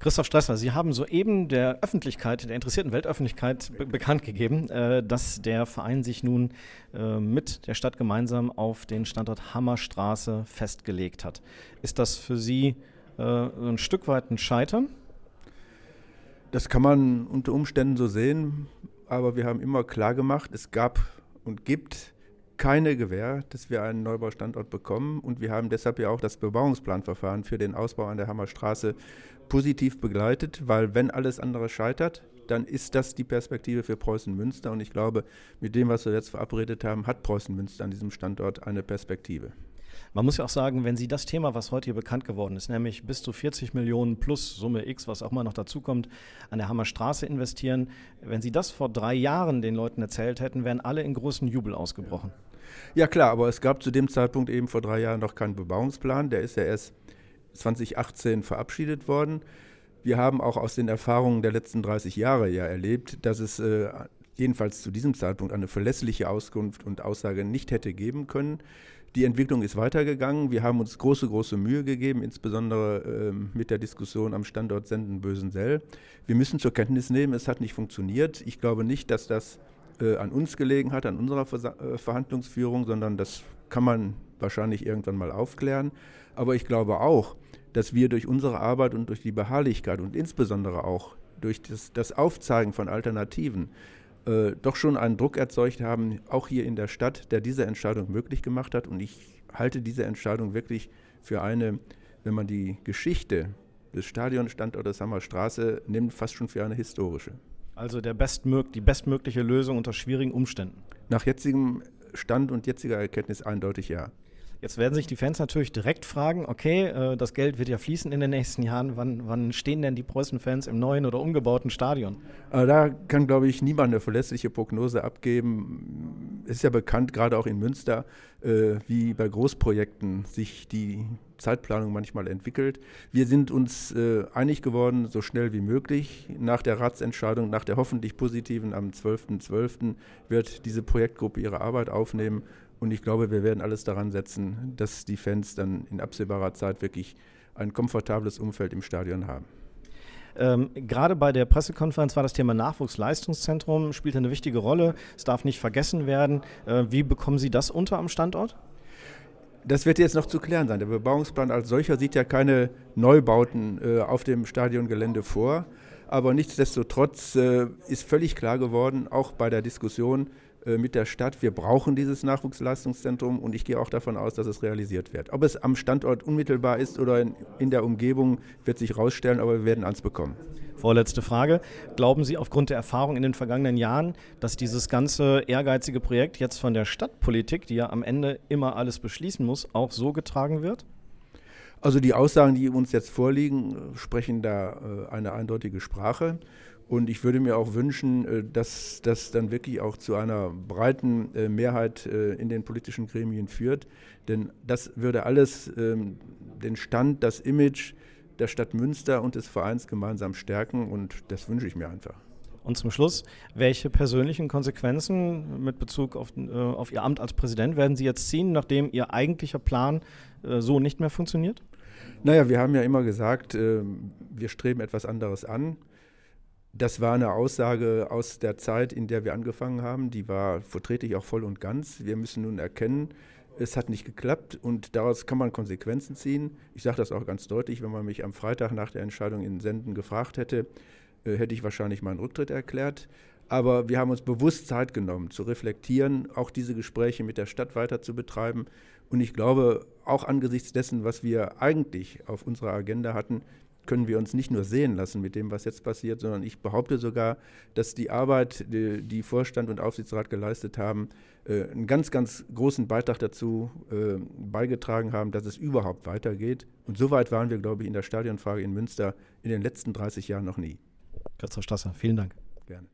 Christoph Stresser, Sie haben soeben der Öffentlichkeit, der interessierten Weltöffentlichkeit be bekannt gegeben, äh, dass der Verein sich nun äh, mit der Stadt gemeinsam auf den Standort Hammerstraße festgelegt hat. Ist das für Sie äh, ein Stück weit ein Scheitern? Das kann man unter Umständen so sehen, aber wir haben immer klar gemacht, es gab und gibt keine Gewähr, dass wir einen Neubaustandort bekommen. Und wir haben deshalb ja auch das Bebauungsplanverfahren für den Ausbau an der Hammerstraße positiv begleitet, weil wenn alles andere scheitert, dann ist das die Perspektive für Preußen-Münster. Und ich glaube, mit dem, was wir jetzt verabredet haben, hat Preußen-Münster an diesem Standort eine Perspektive. Man muss ja auch sagen, wenn Sie das Thema, was heute hier bekannt geworden ist, nämlich bis zu 40 Millionen plus Summe X, was auch mal noch dazukommt, an der Hammerstraße investieren, wenn Sie das vor drei Jahren den Leuten erzählt hätten, wären alle in großen Jubel ausgebrochen. Ja klar, aber es gab zu dem Zeitpunkt eben vor drei Jahren noch keinen Bebauungsplan. Der ist ja erst 2018 verabschiedet worden. Wir haben auch aus den Erfahrungen der letzten 30 Jahre ja erlebt, dass es äh, jedenfalls zu diesem Zeitpunkt eine verlässliche Auskunft und Aussage nicht hätte geben können. Die Entwicklung ist weitergegangen. Wir haben uns große, große Mühe gegeben, insbesondere äh, mit der Diskussion am Standort Senden-Bösensell. Wir müssen zur Kenntnis nehmen, es hat nicht funktioniert. Ich glaube nicht, dass das äh, an uns gelegen hat, an unserer Versa äh, Verhandlungsführung, sondern das kann man wahrscheinlich irgendwann mal aufklären. Aber ich glaube auch, dass wir durch unsere Arbeit und durch die Beharrlichkeit und insbesondere auch durch das, das Aufzeigen von Alternativen äh, doch schon einen Druck erzeugt haben, auch hier in der Stadt, der diese Entscheidung möglich gemacht hat. Und ich halte diese Entscheidung wirklich für eine, wenn man die Geschichte des Stadionstandortes Hammerstraße nimmt, fast schon für eine historische. Also der bestmög die bestmögliche Lösung unter schwierigen Umständen. Nach jetzigem Stand und jetziger Erkenntnis eindeutig ja. Jetzt werden sich die Fans natürlich direkt fragen, okay, äh, das Geld wird ja fließen in den nächsten Jahren. Wann, wann stehen denn die Preußen-Fans im neuen oder umgebauten Stadion? Äh, da kann, glaube ich, niemand eine verlässliche Prognose abgeben. Es ist ja bekannt, gerade auch in Münster, äh, wie bei Großprojekten sich die Zeitplanung manchmal entwickelt. Wir sind uns einig geworden, so schnell wie möglich. Nach der Ratsentscheidung, nach der hoffentlich positiven am 12.12. .12. wird diese Projektgruppe ihre Arbeit aufnehmen und ich glaube, wir werden alles daran setzen, dass die Fans dann in absehbarer Zeit wirklich ein komfortables Umfeld im Stadion haben. Ähm, gerade bei der Pressekonferenz war das Thema Nachwuchsleistungszentrum, spielt eine wichtige Rolle. Es darf nicht vergessen werden. Äh, wie bekommen Sie das unter am Standort? Das wird jetzt noch zu klären sein. Der Bebauungsplan als solcher sieht ja keine Neubauten äh, auf dem Stadiongelände vor. Aber nichtsdestotrotz äh, ist völlig klar geworden, auch bei der Diskussion, mit der Stadt, wir brauchen dieses Nachwuchsleistungszentrum und ich gehe auch davon aus, dass es realisiert wird. Ob es am Standort unmittelbar ist oder in, in der Umgebung, wird sich herausstellen, aber wir werden eins bekommen. Vorletzte Frage. Glauben Sie aufgrund der Erfahrung in den vergangenen Jahren, dass dieses ganze ehrgeizige Projekt jetzt von der Stadtpolitik, die ja am Ende immer alles beschließen muss, auch so getragen wird? Also die Aussagen, die uns jetzt vorliegen, sprechen da äh, eine eindeutige Sprache. Und ich würde mir auch wünschen, äh, dass das dann wirklich auch zu einer breiten äh, Mehrheit äh, in den politischen Gremien führt. Denn das würde alles ähm, den Stand, das Image der Stadt Münster und des Vereins gemeinsam stärken. Und das wünsche ich mir einfach. Und zum Schluss, welche persönlichen Konsequenzen mit Bezug auf, auf Ihr Amt als Präsident werden Sie jetzt ziehen, nachdem Ihr eigentlicher Plan so nicht mehr funktioniert? Naja, wir haben ja immer gesagt, wir streben etwas anderes an. Das war eine Aussage aus der Zeit, in der wir angefangen haben. Die war, vertrete ich auch voll und ganz. Wir müssen nun erkennen, es hat nicht geklappt und daraus kann man Konsequenzen ziehen. Ich sage das auch ganz deutlich, wenn man mich am Freitag nach der Entscheidung in Senden gefragt hätte, äh, hätte ich wahrscheinlich meinen Rücktritt erklärt. Aber wir haben uns bewusst Zeit genommen, zu reflektieren, auch diese Gespräche mit der Stadt weiter zu betreiben. Und ich glaube, auch angesichts dessen, was wir eigentlich auf unserer Agenda hatten, können wir uns nicht nur sehen lassen mit dem, was jetzt passiert, sondern ich behaupte sogar, dass die Arbeit, die, die Vorstand und Aufsichtsrat geleistet haben, äh, einen ganz, ganz großen Beitrag dazu äh, beigetragen haben, dass es überhaupt weitergeht. Und so weit waren wir, glaube ich, in der Stadionfrage in Münster in den letzten 30 Jahren noch nie. Christoph Stasser, vielen Dank. Gerne.